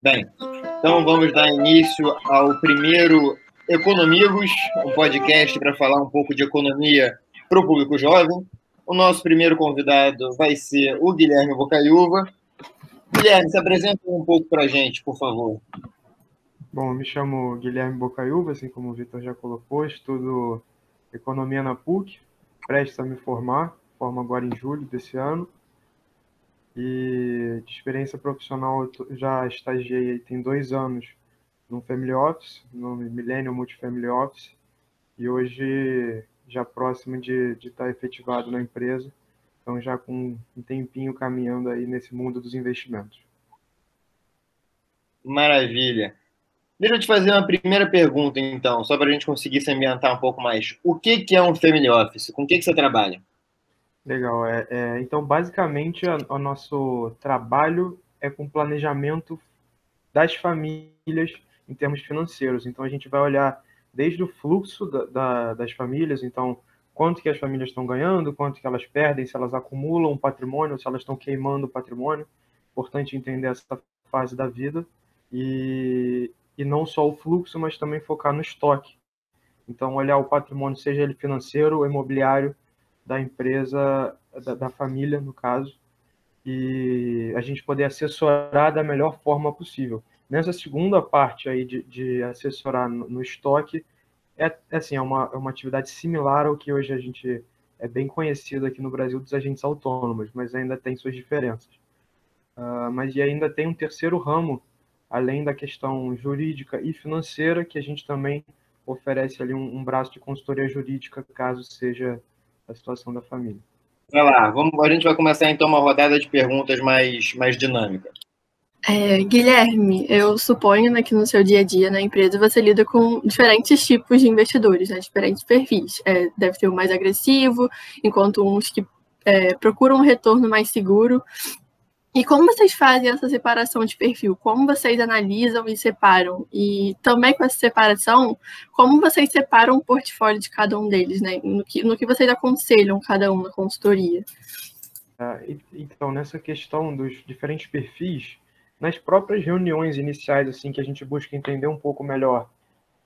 Bem, então vamos dar início ao primeiro Economigos, um podcast para falar um pouco de economia para o público jovem. O nosso primeiro convidado vai ser o Guilherme Bocaiúva. Guilherme, se apresenta um pouco para a gente, por favor. Bom, me chamo Guilherme Bocaiúva, assim como o Vitor já colocou, estudo economia na PUC, prestes a me formar, formo agora em julho desse ano. E de experiência profissional, eu já estagiei tem dois anos no Family Office, no Millennium Multifamily Office, e hoje já próximo de, de estar efetivado na empresa, então já com um tempinho caminhando aí nesse mundo dos investimentos. Maravilha. Deixa eu te fazer uma primeira pergunta, então, só para a gente conseguir se ambientar um pouco mais. O que, que é um Family Office? Com o que, que você trabalha? Legal. É, é, então, basicamente, o nosso trabalho é com planejamento das famílias em termos financeiros. Então, a gente vai olhar desde o fluxo da, da, das famílias, então, quanto que as famílias estão ganhando, quanto que elas perdem, se elas acumulam patrimônio, se elas estão queimando o patrimônio. Importante entender essa fase da vida. E, e não só o fluxo, mas também focar no estoque. Então, olhar o patrimônio, seja ele financeiro ou imobiliário, da empresa, da, da família, no caso, e a gente poder assessorar da melhor forma possível. Nessa segunda parte aí de, de assessorar no, no estoque, é, é, assim, é uma, é uma atividade similar ao que hoje a gente é bem conhecido aqui no Brasil dos agentes autônomos, mas ainda tem suas diferenças. Uh, mas e ainda tem um terceiro ramo, além da questão jurídica e financeira, que a gente também oferece ali um, um braço de consultoria jurídica, caso seja a situação da família. Vai lá, vamos, a gente vai começar então uma rodada de perguntas mais, mais dinâmica. É, Guilherme, eu suponho né, que no seu dia a dia na empresa você lida com diferentes tipos de investidores, né, diferentes perfis. É, deve ter o mais agressivo, enquanto uns que é, procuram um retorno mais seguro. E como vocês fazem essa separação de perfil? Como vocês analisam e separam? E também com essa separação, como vocês separam o portfólio de cada um deles, né? No que, no que vocês aconselham cada um na consultoria? Ah, então, nessa questão dos diferentes perfis, nas próprias reuniões iniciais, assim, que a gente busca entender um pouco melhor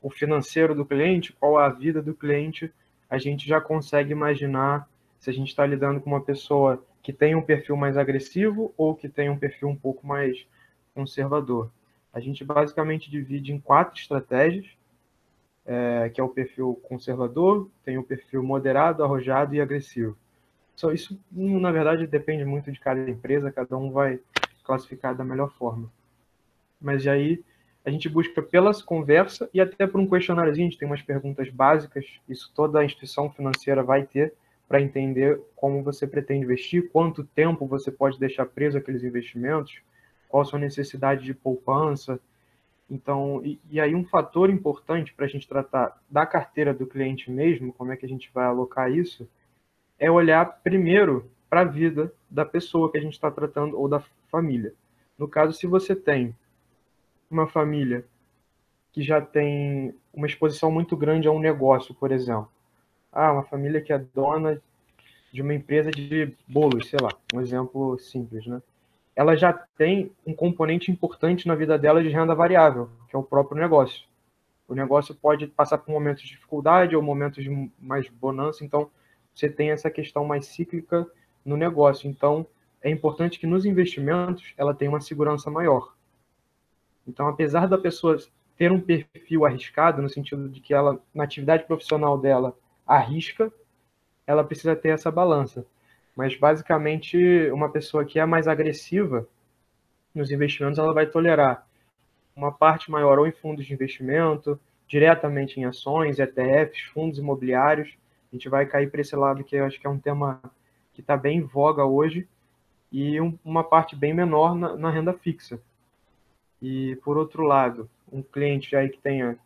o financeiro do cliente, qual a vida do cliente, a gente já consegue imaginar se a gente está lidando com uma pessoa que tem um perfil mais agressivo ou que tem um perfil um pouco mais conservador. A gente basicamente divide em quatro estratégias, é, que é o perfil conservador, tem o perfil moderado, arrojado e agressivo. Só isso, na verdade, depende muito de cada empresa, cada um vai classificar da melhor forma. Mas aí a gente busca pelas conversa e até por um questionário, a gente tem umas perguntas básicas, isso toda instituição financeira vai ter, para entender como você pretende investir, quanto tempo você pode deixar preso aqueles investimentos, qual a sua necessidade de poupança. Então, e, e aí um fator importante para a gente tratar da carteira do cliente mesmo, como é que a gente vai alocar isso, é olhar primeiro para a vida da pessoa que a gente está tratando ou da família. No caso, se você tem uma família que já tem uma exposição muito grande a um negócio, por exemplo, ah, uma família que é dona de uma empresa de bolos, sei lá, um exemplo simples, né? Ela já tem um componente importante na vida dela de renda variável, que é o próprio negócio. O negócio pode passar por momentos de dificuldade ou momentos de mais bonança, então você tem essa questão mais cíclica no negócio. Então, é importante que nos investimentos ela tenha uma segurança maior. Então, apesar da pessoa ter um perfil arriscado, no sentido de que ela, na atividade profissional dela, arrisca, ela precisa ter essa balança. Mas basicamente, uma pessoa que é mais agressiva nos investimentos, ela vai tolerar uma parte maior ou em fundos de investimento, diretamente em ações, ETFs, fundos imobiliários. A gente vai cair para esse lado que eu acho que é um tema que está bem em voga hoje, e um, uma parte bem menor na, na, renda fixa. E, por outro lado, um cliente aí que tenha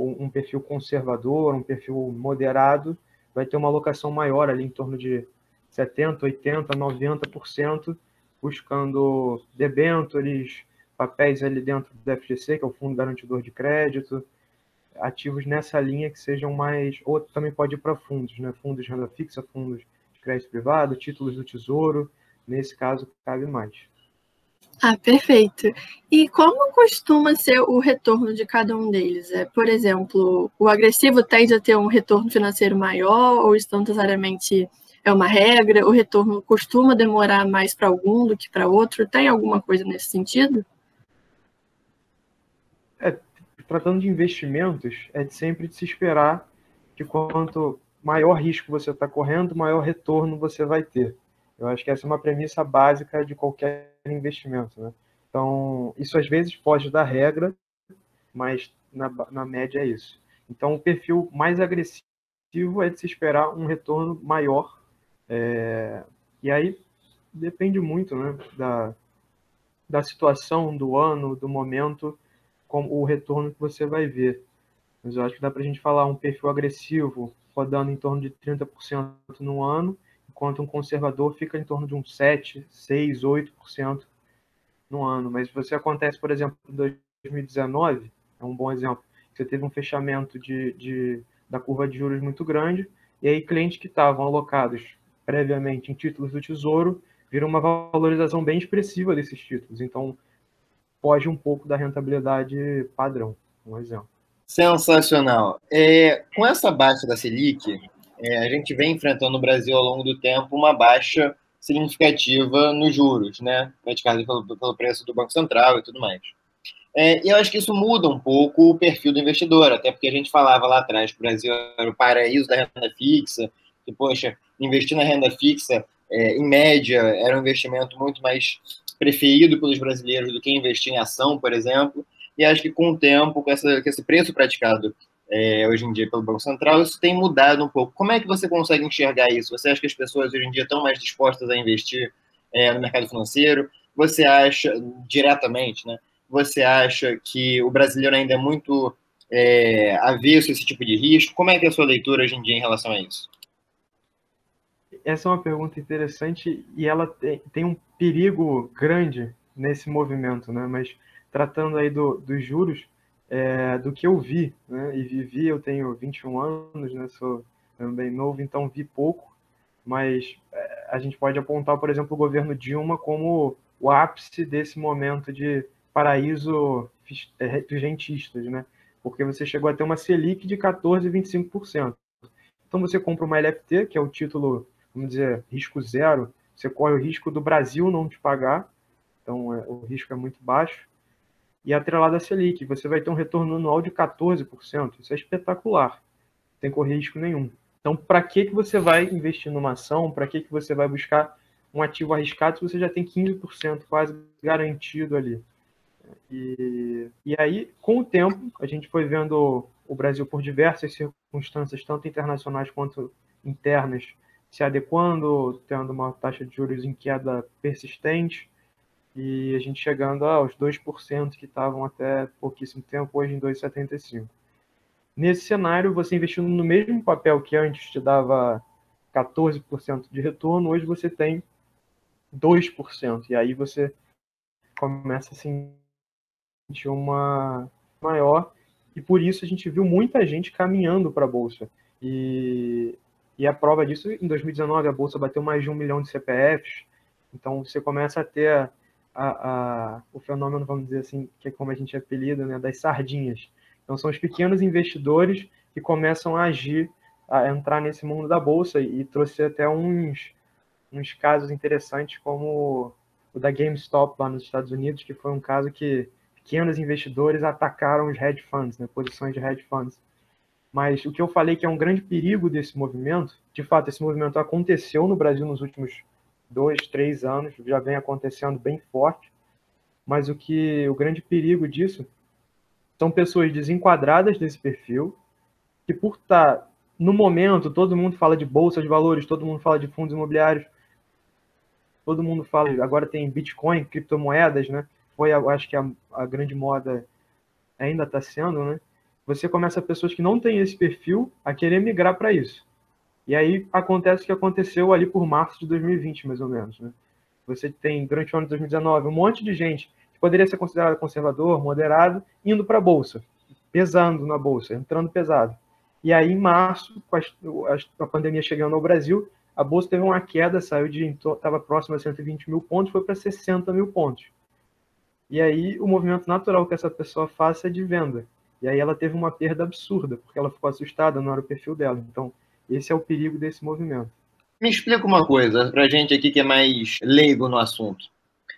um perfil conservador, um perfil moderado, vai ter uma alocação maior ali em torno de 70, 80, 90%, buscando debêntures, papéis ali dentro do FGC, que é o Fundo Garantidor de Crédito, ativos nessa linha que sejam mais, ou também pode ir para fundos, né? fundos de renda fixa, fundos de crédito privado, títulos do Tesouro, nesse caso cabe mais. Ah, perfeito. E como costuma ser o retorno de cada um deles? É, por exemplo, o agressivo tende a ter um retorno financeiro maior ou necessariamente é uma regra? O retorno costuma demorar mais para algum do que para outro? Tem alguma coisa nesse sentido? É, tratando de investimentos, é sempre de se esperar que quanto maior risco você está correndo, maior retorno você vai ter. Eu acho que essa é uma premissa básica de qualquer investimento. Né? Então, isso às vezes foge da regra, mas na, na média é isso. Então, o perfil mais agressivo é de se esperar um retorno maior. É, e aí depende muito né, da, da situação, do ano, do momento, com o retorno que você vai ver. Mas eu acho que dá para a gente falar um perfil agressivo rodando em torno de 30% no ano enquanto um conservador fica em torno de uns 7, 6, 8% no ano. Mas se você acontece, por exemplo, em 2019, é um bom exemplo, você teve um fechamento de, de, da curva de juros muito grande, e aí clientes que estavam alocados previamente em títulos do Tesouro viram uma valorização bem expressiva desses títulos. Então, foge um pouco da rentabilidade padrão, um exemplo. Sensacional. É, com essa baixa da Selic, é, a gente vem enfrentando no Brasil ao longo do tempo uma baixa significativa nos juros, né? Praticada pelo, pelo preço do Banco Central e tudo mais. É, e eu acho que isso muda um pouco o perfil do investidor, até porque a gente falava lá atrás que o Brasil era o paraíso da renda fixa, que, poxa, investir na renda fixa, é, em média, era um investimento muito mais preferido pelos brasileiros do que investir em ação, por exemplo. E acho que com o tempo, com, essa, com esse preço praticado é, hoje em dia pelo Banco Central, isso tem mudado um pouco. Como é que você consegue enxergar isso? Você acha que as pessoas hoje em dia estão mais dispostas a investir é, no mercado financeiro? Você acha, diretamente, né? Você acha que o brasileiro ainda é muito é, avesso a esse tipo de risco? Como é que é a sua leitura hoje em dia em relação a isso? Essa é uma pergunta interessante e ela tem, tem um perigo grande nesse movimento, né? Mas tratando aí do, dos juros, é, do que eu vi, né? E vivi, eu tenho 21 anos, né? Sou também novo, então vi pouco, mas é, a gente pode apontar, por exemplo, o governo Dilma como o ápice desse momento de paraíso é, dos rentistas, né? Porque você chegou a ter uma Selic de 14,25%. Então você compra uma LFT, que é o título, vamos dizer, risco zero, você corre o risco do Brasil não te pagar, então é, o risco é muito baixo e atrelado à Selic. Você vai ter um retorno anual de 14%. Isso é espetacular. Não tem correr risco nenhum. Então, para que, que você vai investir numa ação? Para que, que você vai buscar um ativo arriscado se você já tem 15% quase garantido ali? E, e aí, com o tempo, a gente foi vendo o Brasil por diversas circunstâncias, tanto internacionais quanto internas, se adequando, tendo uma taxa de juros em queda persistente, e a gente chegando aos 2% que estavam até pouquíssimo tempo, hoje em 2,75%. Nesse cenário, você investindo no mesmo papel que antes te dava 14% de retorno, hoje você tem 2%. E aí você começa a sentir uma maior. E por isso a gente viu muita gente caminhando para a Bolsa. E, e a prova disso, em 2019, a Bolsa bateu mais de um milhão de CPFs. Então você começa a ter a, a, o fenômeno, vamos dizer assim, que é como a gente apelida, né, das sardinhas. Então, são os pequenos investidores que começam a agir, a entrar nesse mundo da bolsa e, e trouxe até uns, uns casos interessantes, como o da GameStop lá nos Estados Unidos, que foi um caso que pequenos investidores atacaram os hedge funds, né, posições de hedge funds. Mas o que eu falei que é um grande perigo desse movimento, de fato, esse movimento aconteceu no Brasil nos últimos dois, três anos, já vem acontecendo bem forte. Mas o que o grande perigo disso são pessoas desenquadradas desse perfil, que por estar no momento, todo mundo fala de bolsa de valores, todo mundo fala de fundos imobiliários, todo mundo fala, agora tem Bitcoin, criptomoedas, né? Foi, acho que a, a grande moda ainda está sendo, né? Você começa pessoas que não têm esse perfil a querer migrar para isso. E aí acontece o que aconteceu ali por março de 2020, mais ou menos. Né? Você tem, durante o ano de 2019, um monte de gente que poderia ser considerado conservador, moderado, indo para a Bolsa, pesando na Bolsa, entrando pesado. E aí, em março, com a, a pandemia chegando ao Brasil, a Bolsa teve uma queda, saiu de. estava próximo a 120 mil pontos, foi para 60 mil pontos. E aí o movimento natural que essa pessoa faça é de venda. E aí ela teve uma perda absurda, porque ela ficou assustada, não era o perfil dela. Então, esse é o perigo desse movimento. Me explica uma coisa, pra gente aqui que é mais leigo no assunto.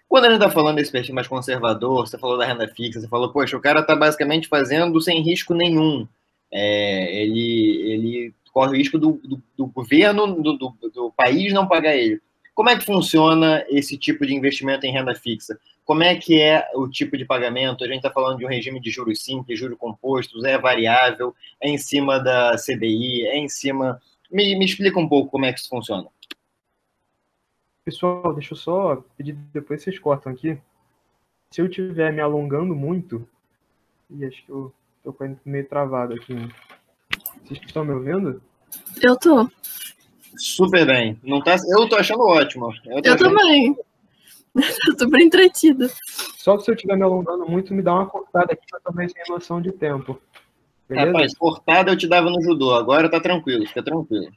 Quando a gente está falando desse perfil mais conservador, você falou da renda fixa, você falou, poxa, o cara está basicamente fazendo sem risco nenhum. É, ele, ele corre o risco do, do, do governo, do, do, do, país não pagar ele. Como é que funciona esse tipo de investimento em renda fixa? Como é que é o tipo de pagamento? A gente está falando de um regime de juros simples, juros compostos, é variável, é em cima da CDI, é em cima. Me, me explica um pouco como é que isso funciona. Pessoal, deixa eu só pedir, depois vocês cortam aqui. Se eu estiver me alongando muito, e acho que eu tô meio travado aqui. Né? Vocês estão me ouvindo? Eu tô. Super bem. Não tá... Eu tô achando ótimo. Eu, eu achando... também. eu tô bem entretida. Só se eu estiver me alongando muito, me dá uma cortada aqui pra também sem noção de tempo. Beleza? Rapaz, cortada eu te dava no judô. Agora tá tranquilo, fica tranquilo.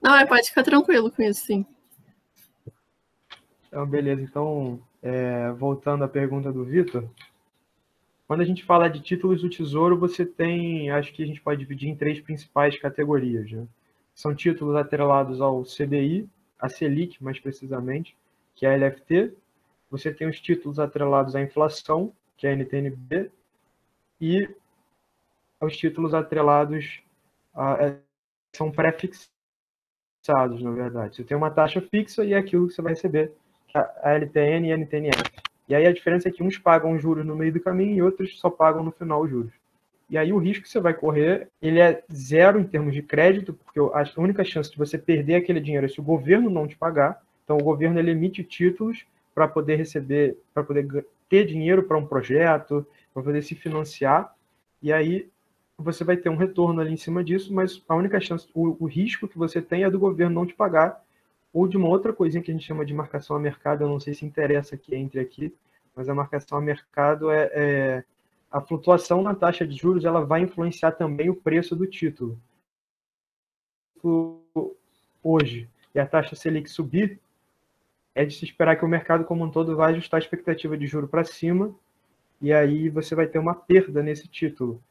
Não, é, pode ficar tranquilo com isso, sim. Então, beleza. Então, é, voltando à pergunta do Vitor, quando a gente fala de títulos do Tesouro, você tem, acho que a gente pode dividir em três principais categorias. Né? São títulos atrelados ao CDI, a Selic, mais precisamente, que é a LFT. Você tem os títulos atrelados à inflação, que é a NTNB, e os títulos atrelados a, é, são pré-fixados, na verdade. Você tem uma taxa fixa e é aquilo que você vai receber a LTN e a NTNF. E aí a diferença é que uns pagam juros no meio do caminho e outros só pagam no final os juros. E aí o risco que você vai correr, ele é zero em termos de crédito, porque a única chance de você perder aquele dinheiro é se o governo não te pagar. Então o governo ele emite títulos para poder receber, para poder ter dinheiro para um projeto, para poder se financiar. E aí você vai ter um retorno ali em cima disso, mas a única chance, o, o risco que você tem é do governo não te pagar ou de uma outra coisinha que a gente chama de marcação a mercado, eu não sei se interessa aqui entre aqui, mas a marcação a mercado é, é a flutuação na taxa de juros, ela vai influenciar também o preço do título. Hoje, e a taxa Selic subir, é de se esperar que o mercado como um todo vai ajustar a expectativa de juro para cima, e aí você vai ter uma perda nesse título.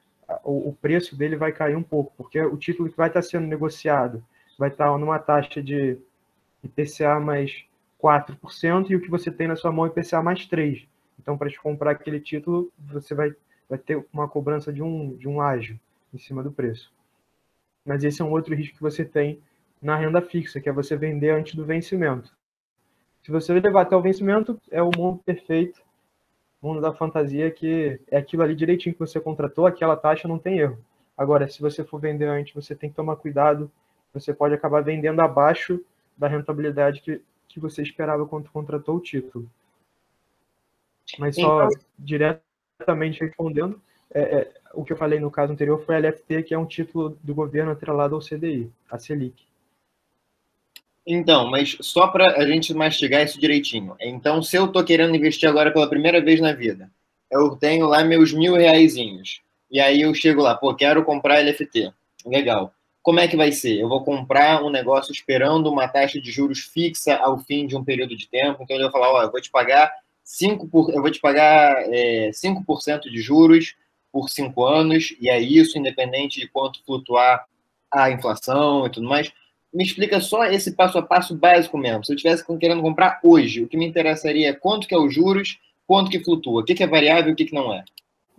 O, preço dele vai cair um pouco, porque o título que vai estar sendo negociado vai estar numa taxa de IPCA mais 4%, e o que você tem na sua mão é IPCA mais 3%. Então, para te comprar aquele título, você vai, vai ter uma cobrança de um, de um ágio em cima do preço. Mas esse é um outro risco que você tem na renda fixa, que é você vender antes do vencimento. Se você levar até o vencimento, é o mundo perfeito, mundo da fantasia, que é aquilo ali direitinho que você contratou, aquela taxa não tem erro. Agora, se você for vender antes, você tem que tomar cuidado, você pode acabar vendendo abaixo da rentabilidade que, que você esperava quando contratou o título. Mas só então... diretamente respondendo, é, é, o que eu falei no caso anterior foi a LFT, que é um título do governo atrelado ao CDI, a Selic. Então, mas só para a gente mastigar isso direitinho. Então, se eu estou querendo investir agora pela primeira vez na vida, eu tenho lá meus mil reaisinhos. E aí eu chego lá, pô, quero comprar LFT. Legal como é que vai ser? Eu vou comprar um negócio esperando uma taxa de juros fixa ao fim de um período de tempo, então eu vou falar, ó, eu vou te pagar 5%, por, eu vou te pagar é, 5% de juros por 5 anos, e é isso, independente de quanto flutuar a inflação e tudo mais. Me explica só esse passo a passo básico mesmo. Se eu estivesse querendo comprar hoje, o que me interessaria é quanto que é os juros, quanto que flutua, o que, que é variável e o que, que não é.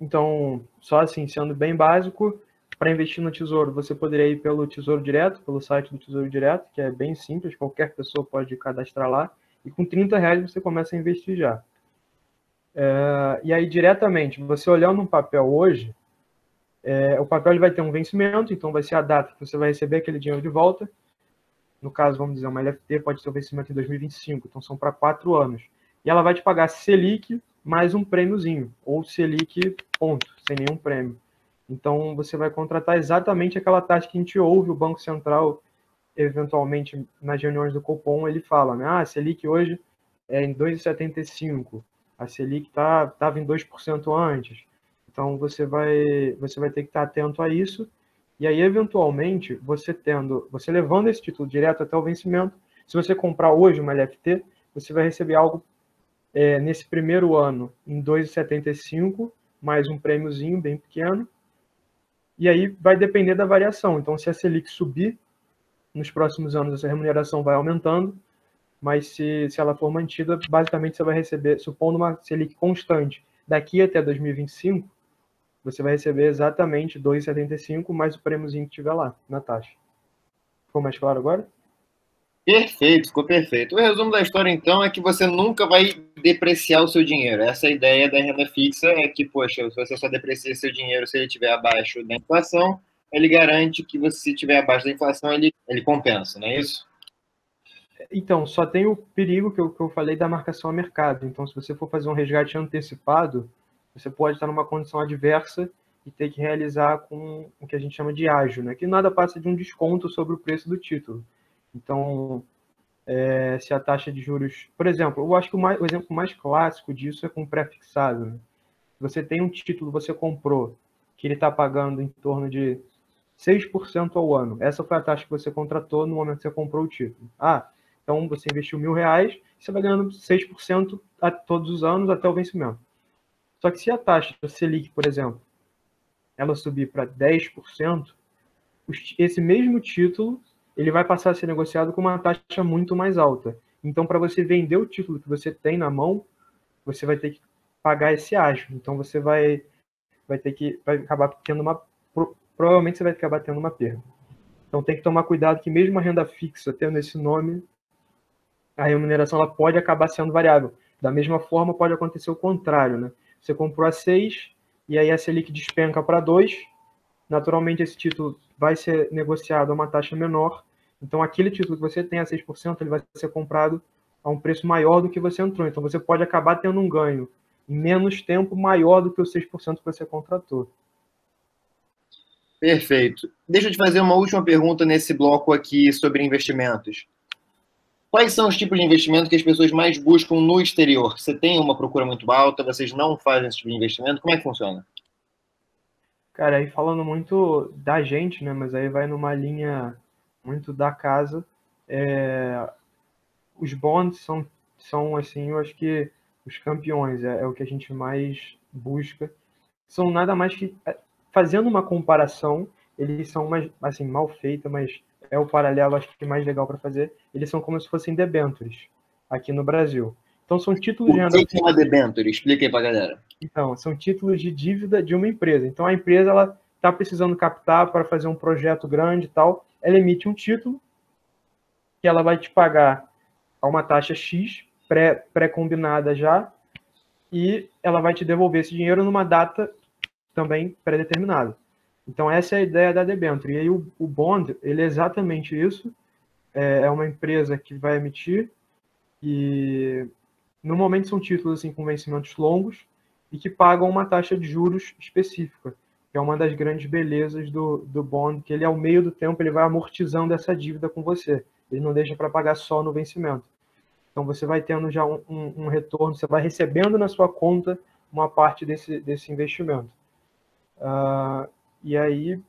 Então, só assim, sendo bem básico, para investir no Tesouro, você poderia ir pelo Tesouro Direto, pelo site do Tesouro Direto, que é bem simples, qualquer pessoa pode cadastrar lá, e com 30 reais você começa a investir já. É, e aí, diretamente, você olhando um papel hoje, é, o papel ele vai ter um vencimento, então vai ser a data que você vai receber aquele dinheiro de volta. No caso, vamos dizer, uma LFT pode ter o vencimento em 2025, então são para quatro anos. E ela vai te pagar Selic mais um prêmiozinho, ou Selic ponto, sem nenhum prêmio. Então, você vai contratar exatamente aquela taxa que a gente ouve o Banco Central, eventualmente, nas reuniões do Copom, ele fala, né? Ah, Selic hoje é em 2,75, a Selic estava tá, em 2% antes. Então, você vai, você vai ter que estar atento a isso. E aí, eventualmente, você tendo, você levando esse título direto até o vencimento, se você comprar hoje uma LFT, você vai receber algo é, nesse primeiro ano em 2,75, mais um prêmiozinho bem pequeno. E aí vai depender da variação. Então, se a Selic subir, nos próximos anos essa remuneração vai aumentando, mas se, se ela for mantida, basicamente você vai receber, supondo uma Selic constante, daqui até 2025, você vai receber exatamente 2,75 mais o prêmiozinho que tiver lá na taxa. Ficou mais claro agora? Perfeito, ficou perfeito. O resumo da história, então, é que você nunca vai depreciar o seu dinheiro. Essa é ideia da renda fixa é que, poxa, se você só deprecia seu dinheiro se ele estiver abaixo da inflação, ele garante que você, se estiver abaixo da inflação, ele, ele compensa, não é isso? Então, só tem o perigo que eu, que eu falei da marcação a mercado. Então, se você for fazer um resgate antecipado, você pode estar numa condição adversa e ter que realizar com o que a gente chama de ágio, né? que nada passa de um desconto sobre o preço do título. Então, é, se a taxa de juros. Por exemplo, eu acho que o, mais, o exemplo mais clássico disso é com pré-fixado. Né? Você tem um título, você comprou, que ele está pagando em torno de 6% ao ano. Essa foi a taxa que você contratou no momento que você comprou o título. Ah, então você investiu mil reais, você vai ganhando 6% a todos os anos até o vencimento. Só que se a taxa Selic, por exemplo, ela subir para 10%, esse mesmo título ele vai passar a ser negociado com uma taxa muito mais alta. Então, para você vender o título que você tem na mão, você vai ter que pagar esse ágio. Então, você vai, vai ter que vai acabar tendo uma provavelmente você vai acabar tendo uma perda. Então, tem que tomar cuidado que mesmo a renda fixa tendo esse nome, a remuneração ela pode acabar sendo variável. Da mesma forma, pode acontecer o contrário, né? Você comprou a 6 e aí a Selic despenca para 2, naturalmente esse título vai ser negociado a uma taxa menor então, aquele título que você tem a 6%, ele vai ser comprado a um preço maior do que você entrou. Então, você pode acabar tendo um ganho em menos tempo maior do que os 6% que você contratou. Perfeito. Deixa eu te fazer uma última pergunta nesse bloco aqui sobre investimentos. Quais são os tipos de investimento que as pessoas mais buscam no exterior? Você tem uma procura muito alta, vocês não fazem esse tipo de investimento? Como é que funciona? Cara, aí falando muito da gente, né? Mas aí vai numa linha muito da casa. É, os bonds são, são, assim, eu acho que os campeões, é, é, o que a gente mais busca. São nada mais que, é, fazendo uma comparação, eles são mais, assim, mal feita, mas é o paralelo, acho que mais legal para fazer. Eles são como se fossem debentures aqui no Brasil. Então são títulos de renda. O que é uma debenture? Explica aí para galera. Então, são títulos de dívida de uma empresa. Então a empresa ela está precisando captar para fazer um projeto grande e tal ela emite um título que ela vai te pagar a uma taxa X, pré-combinada pré já, e ela vai te devolver esse dinheiro numa data também pré-determinada. Então, essa é a ideia da debenture. E aí, o, o bond, ele é exatamente isso. É, é uma empresa que vai emitir e, normalmente, são títulos assim, com vencimentos longos e que pagam uma taxa de juros específica que é uma das grandes belezas do, do bond, que ele ao meio do tempo ele vai amortizando essa dívida com você. Ele não deixa para pagar só no vencimento. Então você vai tendo já um, um, um, retorno, você vai recebendo na sua conta uma parte desse, desse investimento. Uh, e aí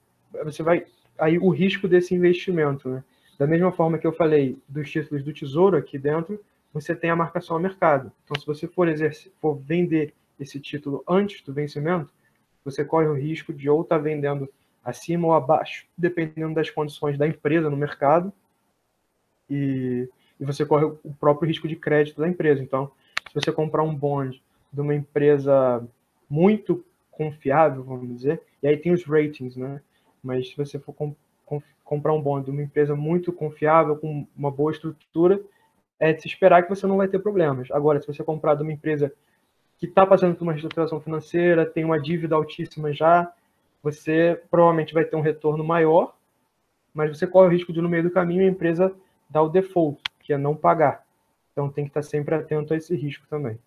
você vai aí o risco desse investimento, né? Da mesma forma que eu falei dos títulos do Tesouro aqui dentro, você tem a marcação ao mercado. Então se você for exercer, for vender esse título antes do vencimento, você corre o risco de ou estar tá vendendo acima ou abaixo, dependendo das condições da empresa no mercado, e, e você corre o próprio risco de crédito da empresa. Então, se você comprar um bond de uma empresa muito confiável, vamos dizer, e aí tem os ratings, né? Mas se você for com, com, comprar um bond de uma empresa muito confiável, com uma boa estrutura, é de se esperar que você não vai ter problemas. Agora, se você comprar de uma empresa que está passando por uma reestruturação financeira, tem uma dívida altíssima já, você provavelmente vai ter um retorno maior, mas você corre o risco de, no meio do caminho, a empresa dar o default, que é não pagar. Então tem que estar sempre atento a esse risco também.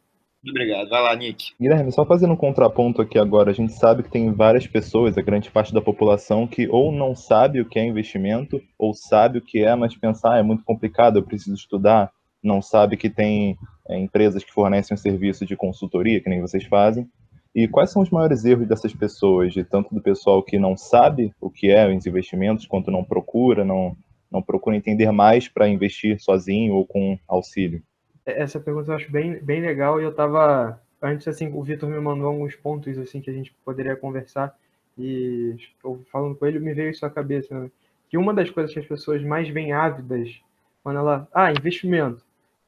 Obrigado. Vai lá, Nick. Guilherme, só fazendo um contraponto aqui agora, a gente sabe que tem várias pessoas, a grande parte da população, que ou não sabe o que é investimento, ou sabe o que é, mas pensar ah, é muito complicado, eu preciso estudar, não sabe que tem é, empresas que fornecem um serviço de consultoria, que nem vocês fazem. E quais são os maiores erros dessas pessoas, de tanto do pessoal que não sabe o que é os investimentos, quanto não procura, não, não procura entender mais para investir sozinho ou com auxílio? Essa pergunta eu acho bem, bem legal e eu estava antes assim o Vitor me mandou alguns pontos assim que a gente poderia conversar e eu falando com ele me veio isso à cabeça né? que uma das coisas que as pessoas mais vêm ávidas quando ela ah investimento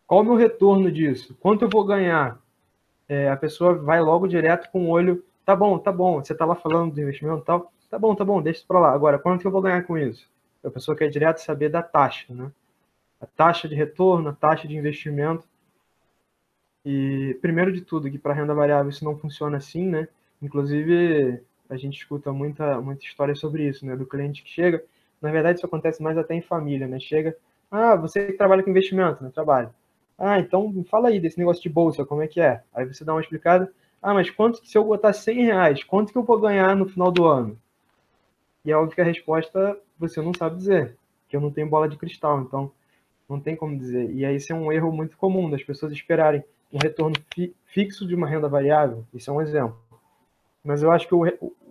qual o meu retorno disso? Quanto eu vou ganhar? É, a pessoa vai logo direto com o olho tá bom tá bom você está lá falando do investimento e tal tá bom tá bom deixa isso para lá agora quanto eu vou ganhar com isso? A pessoa quer direto saber da taxa né a taxa de retorno, a taxa de investimento. E primeiro de tudo, que para renda variável isso não funciona assim, né? Inclusive, a gente escuta muita, muita história sobre isso, né? Do cliente que chega. Na verdade, isso acontece mais até em família, né? Chega, ah, você que trabalha com investimento, né? Trabalho. Ah, então fala aí desse negócio de bolsa, como é que é? Aí você dá uma explicada. Ah, mas quanto se eu botar 100 reais, quanto que eu vou ganhar no final do ano? E é óbvio que a resposta você não sabe dizer, que eu não tenho bola de cristal. Então, não tem como dizer. E aí isso é um erro muito comum das pessoas esperarem um retorno fi fixo de uma renda variável. Isso é um exemplo. Mas eu acho que o,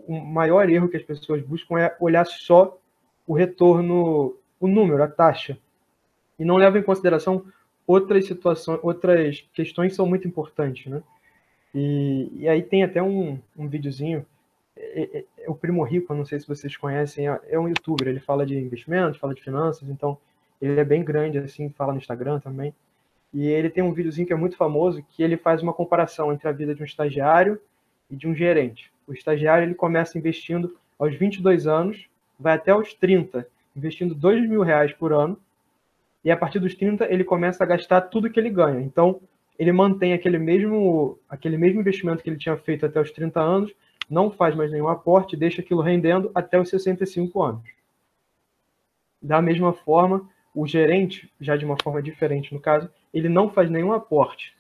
o maior erro que as pessoas buscam é olhar só o retorno, o número, a taxa, e não levam em consideração outras situações, outras questões que são muito importantes, né? E, e aí tem até um, um videozinho, é, é, é, o Primo Rico, não sei se vocês conhecem, é, é um youtuber, ele fala de investimentos, fala de finanças, então ele é bem grande, assim, fala no Instagram também. E ele tem um videozinho que é muito famoso, que ele faz uma comparação entre a vida de um estagiário e de um gerente. O estagiário ele começa investindo aos 22 anos, vai até aos 30, investindo 2 mil reais por ano, e a partir dos 30 ele começa a gastar tudo que ele ganha. Então, ele mantém aquele mesmo, aquele mesmo investimento que ele tinha feito até os 30 anos, não faz mais nenhum aporte, deixa aquilo rendendo até os 65 anos. Da mesma forma, o gerente, já de uma forma diferente no caso, ele não faz nenhum aporte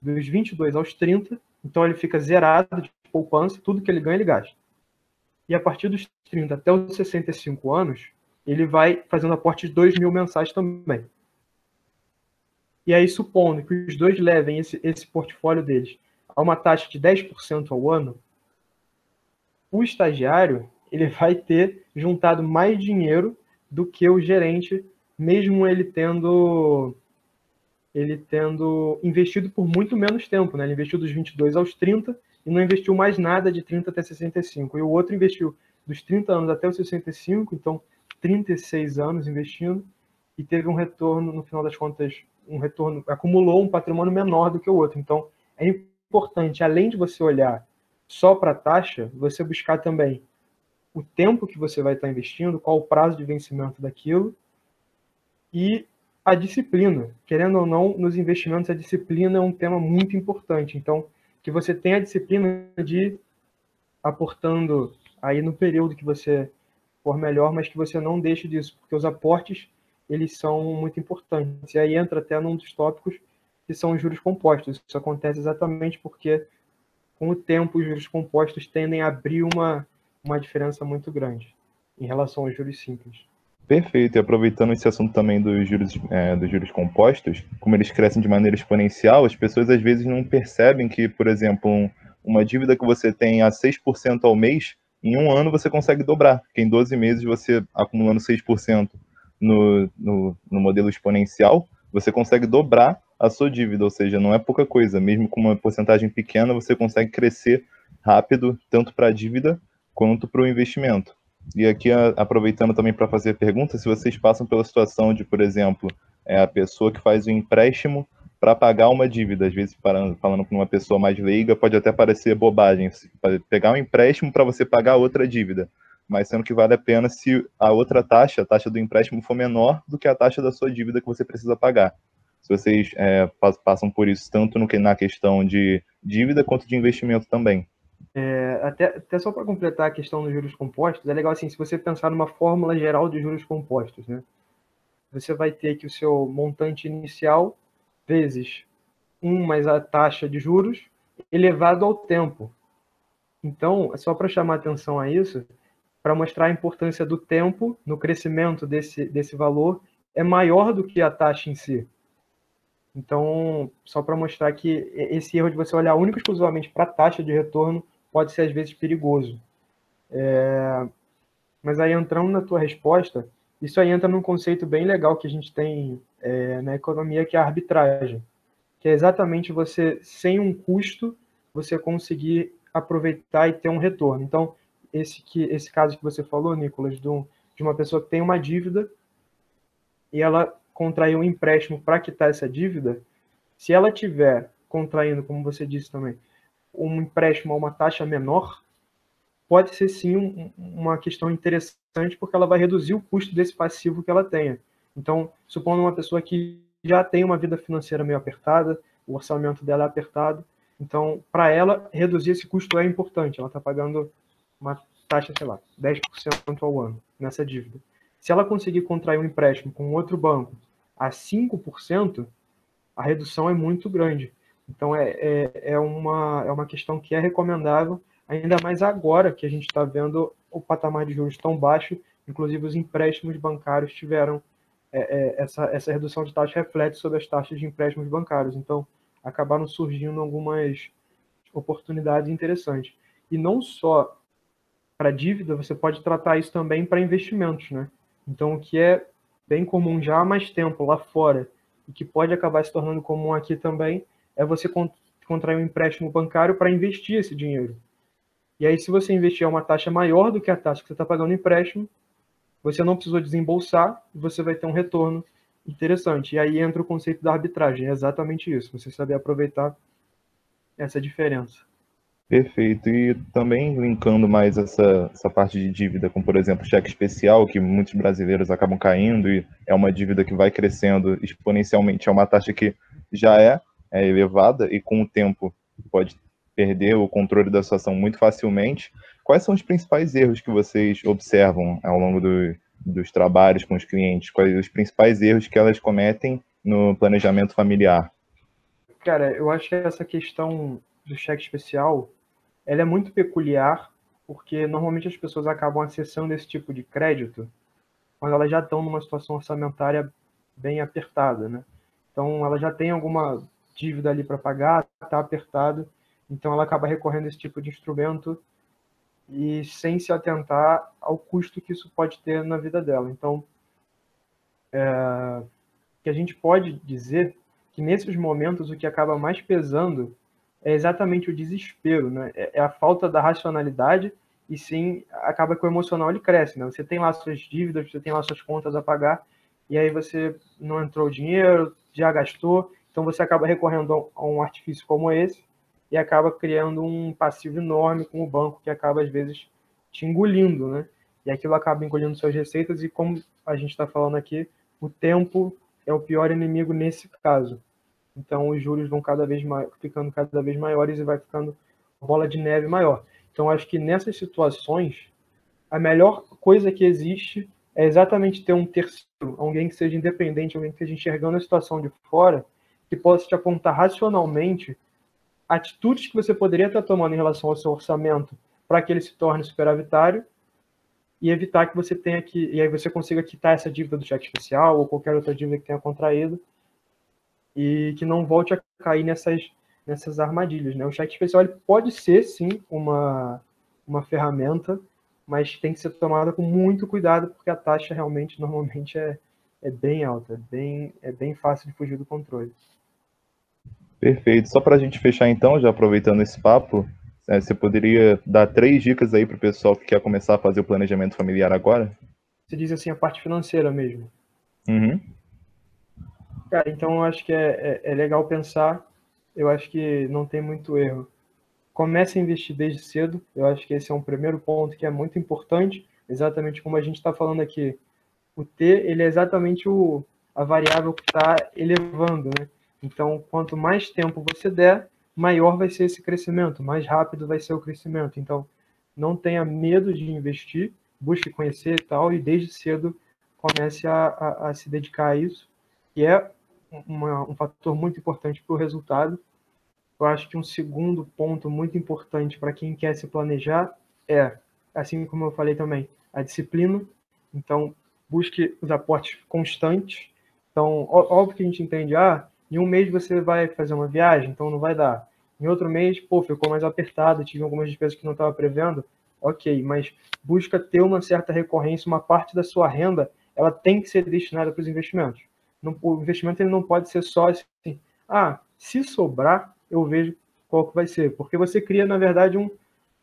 dos 22 aos 30, então ele fica zerado de poupança, tudo que ele ganha ele gasta. E a partir dos 30 até os 65 anos, ele vai fazendo aporte de 2 mil mensais também. E aí, supondo que os dois levem esse, esse portfólio deles a uma taxa de 10% ao ano, o estagiário ele vai ter juntado mais dinheiro do que o gerente mesmo ele tendo ele tendo investido por muito menos tempo, né? Ele investiu dos 22 aos 30 e não investiu mais nada de 30 até 65. E o outro investiu dos 30 anos até os 65, então 36 anos investindo e teve um retorno, no final das contas, um retorno, acumulou um patrimônio menor do que o outro. Então, é importante, além de você olhar só para a taxa, você buscar também o tempo que você vai estar investindo, qual o prazo de vencimento daquilo e a disciplina. Querendo ou não, nos investimentos, a disciplina é um tema muito importante. Então, que você tenha a disciplina de aportando aí no período que você for melhor, mas que você não deixe disso, porque os aportes, eles são muito importantes. E aí entra até num dos tópicos que são os juros compostos. Isso acontece exatamente porque, com o tempo, os juros compostos tendem a abrir uma, uma diferença muito grande em relação aos juros simples. Perfeito. E aproveitando esse assunto também dos juros, é, dos juros compostos, como eles crescem de maneira exponencial, as pessoas às vezes não percebem que, por exemplo, um, uma dívida que você tem a 6% ao mês, em um ano você consegue dobrar, porque em 12 meses você acumulando 6% no, no, no modelo exponencial, você consegue dobrar a sua dívida, ou seja, não é pouca coisa, mesmo com uma porcentagem pequena, você consegue crescer rápido, tanto para a dívida quanto para o investimento. E aqui, aproveitando também para fazer pergunta, se vocês passam pela situação de, por exemplo, é a pessoa que faz o um empréstimo para pagar uma dívida, às vezes falando, falando com uma pessoa mais leiga, pode até parecer bobagem, pegar um empréstimo para você pagar outra dívida, mas sendo que vale a pena se a outra taxa, a taxa do empréstimo, for menor do que a taxa da sua dívida que você precisa pagar. Se vocês é, passam por isso tanto no na questão de dívida quanto de investimento também. É, até, até só para completar a questão dos juros compostos, é legal assim, se você pensar numa fórmula geral de juros compostos, né? Você vai ter que o seu montante inicial vezes 1 mais a taxa de juros elevado ao tempo. Então, é só para chamar atenção a isso, para mostrar a importância do tempo no crescimento desse, desse valor, é maior do que a taxa em si. Então, só para mostrar que esse erro de você olhar único exclusivamente para a taxa de retorno pode ser às vezes perigoso. É... Mas aí entrando na tua resposta, isso aí entra num conceito bem legal que a gente tem é, na economia, que é a arbitragem. que é exatamente você, sem um custo, você conseguir aproveitar e ter um retorno. Então, esse, que, esse caso que você falou, Nicolas, de, de uma pessoa que tem uma dívida e ela contraiu um empréstimo para quitar essa dívida, se ela tiver contraindo, como você disse também, um empréstimo a uma taxa menor, pode ser sim um, uma questão interessante, porque ela vai reduzir o custo desse passivo que ela tenha. Então, supondo uma pessoa que já tem uma vida financeira meio apertada, o orçamento dela é apertado, então, para ela, reduzir esse custo é importante. Ela está pagando uma taxa, sei lá, 10% ao ano nessa dívida. Se ela conseguir contrair um empréstimo com outro banco a 5%, a redução é muito grande. Então, é, é, é, uma, é uma questão que é recomendável, ainda mais agora que a gente está vendo o patamar de juros tão baixo, inclusive os empréstimos bancários tiveram é, é, essa, essa redução de taxa reflete sobre as taxas de empréstimos bancários. Então, acabaram surgindo algumas oportunidades interessantes. E não só para dívida, você pode tratar isso também para investimentos, né? Então, o que é bem comum já há mais tempo lá fora e que pode acabar se tornando comum aqui também é você contrair um empréstimo bancário para investir esse dinheiro. E aí, se você investir a uma taxa maior do que a taxa que você está pagando no empréstimo, você não precisou desembolsar e você vai ter um retorno interessante. E aí entra o conceito da arbitragem, é exatamente isso, você saber aproveitar essa diferença. Perfeito. E também linkando mais essa, essa parte de dívida, como por exemplo cheque especial, que muitos brasileiros acabam caindo e é uma dívida que vai crescendo exponencialmente, é uma taxa que já é, é elevada e com o tempo pode perder o controle da situação muito facilmente. Quais são os principais erros que vocês observam ao longo do, dos trabalhos com os clientes? Quais os principais erros que elas cometem no planejamento familiar? Cara, eu acho que essa questão do cheque especial, ela é muito peculiar, porque normalmente as pessoas acabam acessando esse tipo de crédito quando elas já estão numa situação orçamentária bem apertada, né? Então, ela já tem alguma dívida ali para pagar, está apertado, então ela acaba recorrendo a esse tipo de instrumento e sem se atentar ao custo que isso pode ter na vida dela. Então, é, que a gente pode dizer que nesses momentos o que acaba mais pesando é exatamente o desespero, né? É, é a falta da racionalidade e sim acaba que o emocional ele cresce, né? Você tem lá suas dívidas, você tem lá suas contas a pagar e aí você não entrou dinheiro, já gastou, então você acaba recorrendo a um artifício como esse e acaba criando um passivo enorme com o banco que acaba às vezes te engolindo, né? E aquilo acaba engolindo suas receitas e como a gente está falando aqui, o tempo é o pior inimigo nesse caso. Então os juros vão cada vez mais, ficando cada vez maiores e vai ficando bola de neve maior. Então acho que nessas situações a melhor coisa que existe é exatamente ter um terceiro, alguém que seja independente, alguém que esteja enxergando a situação de fora, que possa te apontar racionalmente atitudes que você poderia estar tomando em relação ao seu orçamento para que ele se torne superavitário e evitar que você tenha que e aí você consiga quitar essa dívida do cheque especial ou qualquer outra dívida que tenha contraído e que não volte a cair nessas nessas armadilhas, né? O cheque especial pode ser sim uma uma ferramenta, mas tem que ser tomada com muito cuidado porque a taxa realmente normalmente é é bem alta, é bem é bem fácil de fugir do controle. Perfeito. Só para a gente fechar então, já aproveitando esse papo, é, você poderia dar três dicas aí para o pessoal que quer começar a fazer o planejamento familiar agora? Você diz assim, a parte financeira mesmo. Uhum. Cara, então eu acho que é, é, é legal pensar, eu acho que não tem muito erro. Comece a investir desde cedo, eu acho que esse é um primeiro ponto que é muito importante, exatamente como a gente está falando aqui. O T, ele é exatamente o, a variável que está elevando, né? Então, quanto mais tempo você der, maior vai ser esse crescimento, mais rápido vai ser o crescimento. Então, não tenha medo de investir, busque conhecer e tal, e desde cedo comece a, a, a se dedicar a isso, que é uma, um fator muito importante para o resultado. Eu acho que um segundo ponto muito importante para quem quer se planejar é, assim como eu falei também, a disciplina. Então, busque os aportes constantes. Então, óbvio que a gente entende, ah, em um mês você vai fazer uma viagem, então não vai dar. Em outro mês, pô, ficou mais apertado, tive algumas despesas que não estava prevendo. Ok, mas busca ter uma certa recorrência, uma parte da sua renda, ela tem que ser destinada para os investimentos. Não, o investimento ele não pode ser só assim, ah, Se sobrar, eu vejo qual que vai ser. Porque você cria, na verdade, um,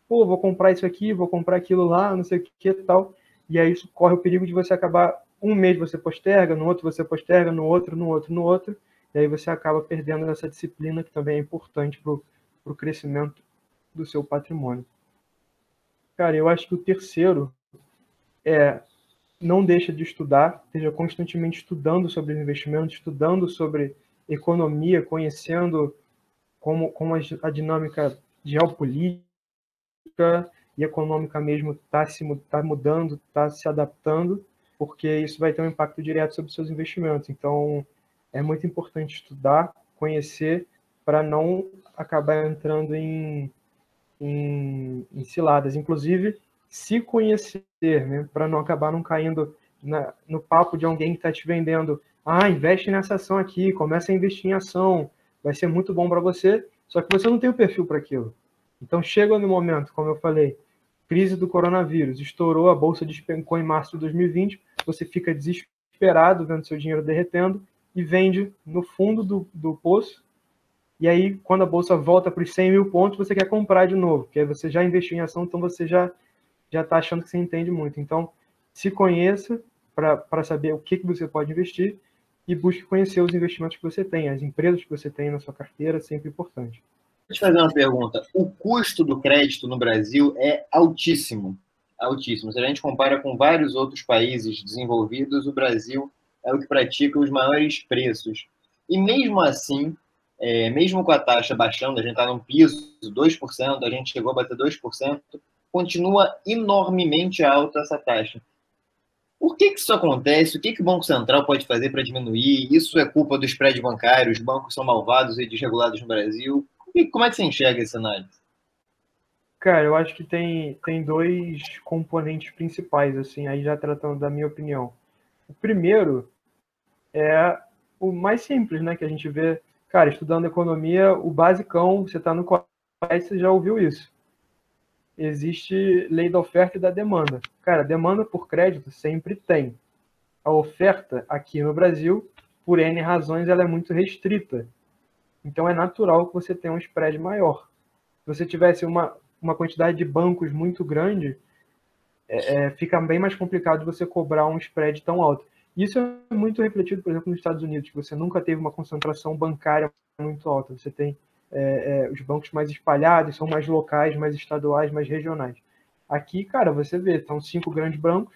pô, vou comprar isso aqui, vou comprar aquilo lá, não sei o que tal. E aí isso corre o perigo de você acabar, um mês você posterga, no outro você posterga, no outro, no outro, no outro. E aí você acaba perdendo essa disciplina que também é importante para o crescimento do seu patrimônio. Cara, eu acho que o terceiro é não deixa de estudar, esteja constantemente estudando sobre investimentos, estudando sobre economia, conhecendo como, como a, dinâmica geopolítica e econômica mesmo está tá mudando, está se adaptando, porque isso vai ter um impacto direto sobre seus investimentos. Então, é muito importante estudar, conhecer, para não acabar entrando em, em, em ciladas. Inclusive, se conhecer, né, para não acabar não caindo na, no papo de alguém que está te vendendo. Ah, investe nessa ação aqui, começa a investir em ação, vai ser muito bom para você, só que você não tem o perfil para aquilo. Então chega no momento, como eu falei, crise do coronavírus, estourou, a bolsa despencou em março de 2020, você fica desesperado vendo seu dinheiro derretendo e vende no fundo do, do poço. E aí, quando a bolsa volta para os 100 mil pontos, você quer comprar de novo, porque você já investiu em ação, então você já já está achando que você entende muito. Então, se conheça para saber o que, que você pode investir e busque conhecer os investimentos que você tem, as empresas que você tem na sua carteira, sempre importante. Deixa eu fazer uma pergunta. O custo do crédito no Brasil é altíssimo. Altíssimo. Se a gente compara com vários outros países desenvolvidos, o Brasil é o que pratica os maiores preços. E mesmo assim, é, mesmo com a taxa baixando, a gente está num piso de 2%, a gente chegou a bater 2%, continua enormemente alta essa taxa. Por que, que isso acontece? O que, que o Banco Central pode fazer para diminuir? Isso é culpa do spread bancário? Os bancos são malvados e desregulados no Brasil? Como é que você enxerga esse análise? Cara, eu acho que tem, tem dois componentes principais, assim, aí já tratando da minha opinião. O primeiro é o mais simples, né? Que a gente vê, cara, estudando economia, o basicão, você está no colégio, você já ouviu isso existe lei da oferta e da demanda. Cara, demanda por crédito sempre tem. A oferta aqui no Brasil, por N razões, ela é muito restrita. Então é natural que você tenha um spread maior. Se você tivesse uma, uma quantidade de bancos muito grande, é, é, fica bem mais complicado você cobrar um spread tão alto. Isso é muito refletido, por exemplo, nos Estados Unidos, que você nunca teve uma concentração bancária muito alta. Você tem é, é, os bancos mais espalhados, são mais locais, mais estaduais, mais regionais. Aqui, cara, você vê, são cinco grandes bancos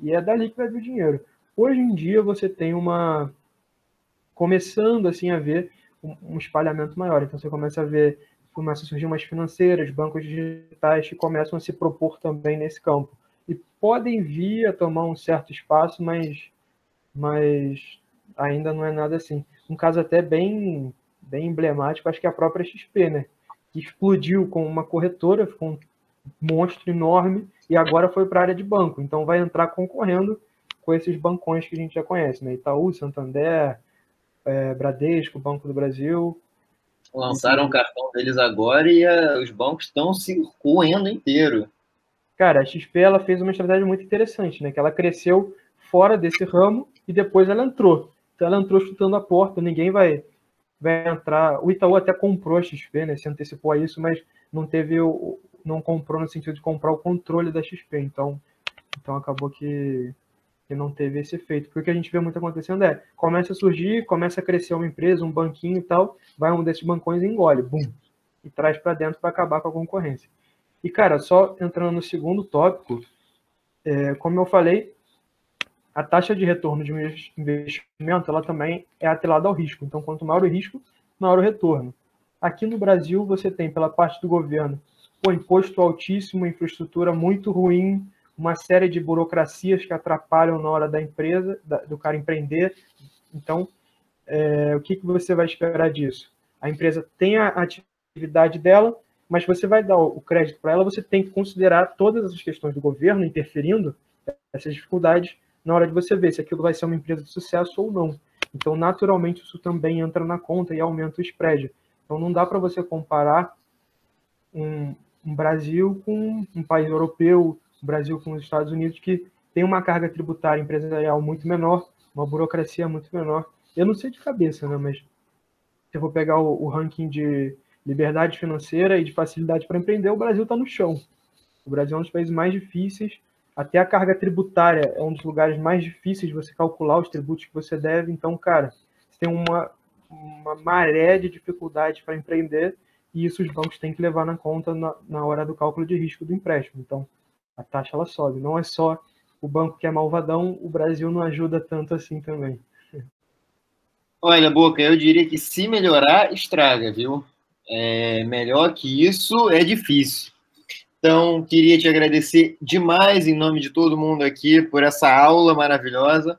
e é dali que vai vir o dinheiro. Hoje em dia você tem uma começando assim a ver um, um espalhamento maior. Então você começa a ver começa a surgir umas financeiras, bancos digitais que começam a se propor também nesse campo e podem vir a tomar um certo espaço, mas mas ainda não é nada assim. Um caso até bem bem emblemático, acho que é a própria XP, né? Que explodiu com uma corretora, ficou um monstro enorme e agora foi para a área de banco. Então vai entrar concorrendo com esses bancões que a gente já conhece, né? Itaú, Santander, é, Bradesco, Banco do Brasil. Lançaram o cartão deles agora e a, os bancos estão se roendo inteiro. Cara, a XP ela fez uma estratégia muito interessante, né? Que ela cresceu fora desse ramo e depois ela entrou. Então ela entrou chutando a porta, ninguém vai vai entrar. O Itaú até comprou a XP, né? Se antecipou a isso, mas não teve o. não comprou no sentido de comprar o controle da XP. Então, então acabou que, que não teve esse efeito. Porque a gente vê muito acontecendo é começa a surgir, começa a crescer uma empresa, um banquinho e tal, vai um desses bancões e engole, bum, e traz para dentro para acabar com a concorrência. E cara, só entrando no segundo tópico, é, como eu falei, a taxa de retorno de investimento ela também é atrelada ao risco. Então, quanto maior o risco, maior o retorno. Aqui no Brasil, você tem, pela parte do governo, o imposto altíssimo, infraestrutura muito ruim, uma série de burocracias que atrapalham na hora da empresa, do cara empreender. Então, é, o que, que você vai esperar disso? A empresa tem a atividade dela, mas você vai dar o crédito para ela, você tem que considerar todas essas questões do governo interferindo, essas dificuldades, na hora de você ver se aquilo vai ser uma empresa de sucesso ou não. Então, naturalmente, isso também entra na conta e aumenta o spread. Então, não dá para você comparar um, um, Brasil com um país europeu, um Brasil com os Estados Unidos, que tem uma carga tributária empresarial muito menor, uma burocracia muito menor. Eu não sei de cabeça, né, mas se eu vou pegar o, o ranking de liberdade financeira e de facilidade para empreender, o Brasil está no chão. O Brasil é um dos países mais difíceis, até a carga tributária é um dos lugares mais difíceis de você calcular os tributos que você deve. Então, cara, você tem uma, uma maré de dificuldades para empreender e isso os bancos têm que levar na conta na, na hora do cálculo de risco do empréstimo. Então, a taxa ela sobe. Não é só o banco que é malvadão, o Brasil não ajuda tanto assim também. Olha, Boca, eu diria que se melhorar, estraga, viu? É, melhor que isso é difícil. Então, queria te agradecer demais em nome de todo mundo aqui por essa aula maravilhosa.